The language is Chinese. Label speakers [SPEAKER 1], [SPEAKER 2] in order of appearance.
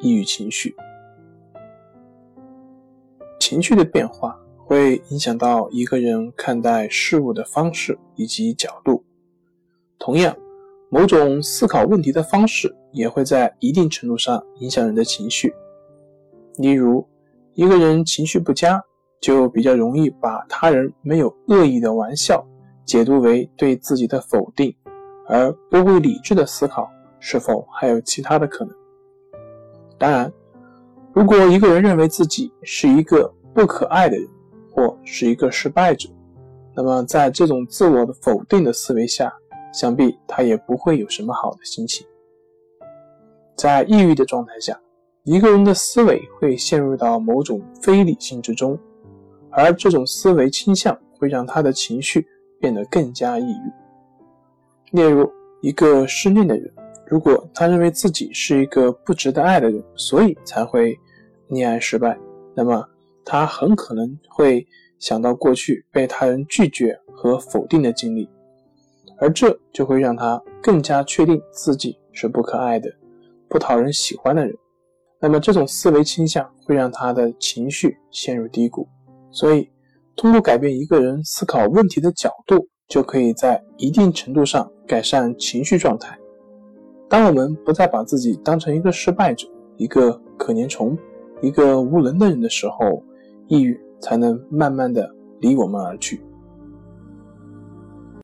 [SPEAKER 1] 抑郁情绪，情绪的变化会影响到一个人看待事物的方式以及角度。同样，某种思考问题的方式也会在一定程度上影响人的情绪。例如，一个人情绪不佳，就比较容易把他人没有恶意的玩笑解读为对自己的否定，而不会理智的思考是否还有其他的可能。当然，如果一个人认为自己是一个不可爱的人，或是一个失败者，那么在这种自我的否定的思维下，想必他也不会有什么好的心情。在抑郁的状态下，一个人的思维会陷入到某种非理性之中，而这种思维倾向会让他的情绪变得更加抑郁。例如，一个失恋的人。如果他认为自己是一个不值得爱的人，所以才会溺爱失败，那么他很可能会想到过去被他人拒绝和否定的经历，而这就会让他更加确定自己是不可爱的、不讨人喜欢的人。那么这种思维倾向会让他的情绪陷入低谷。所以，通过改变一个人思考问题的角度，就可以在一定程度上改善情绪状态。当我们不再把自己当成一个失败者、一个可怜虫、一个无能的人的时候，抑郁才能慢慢的离我们而去。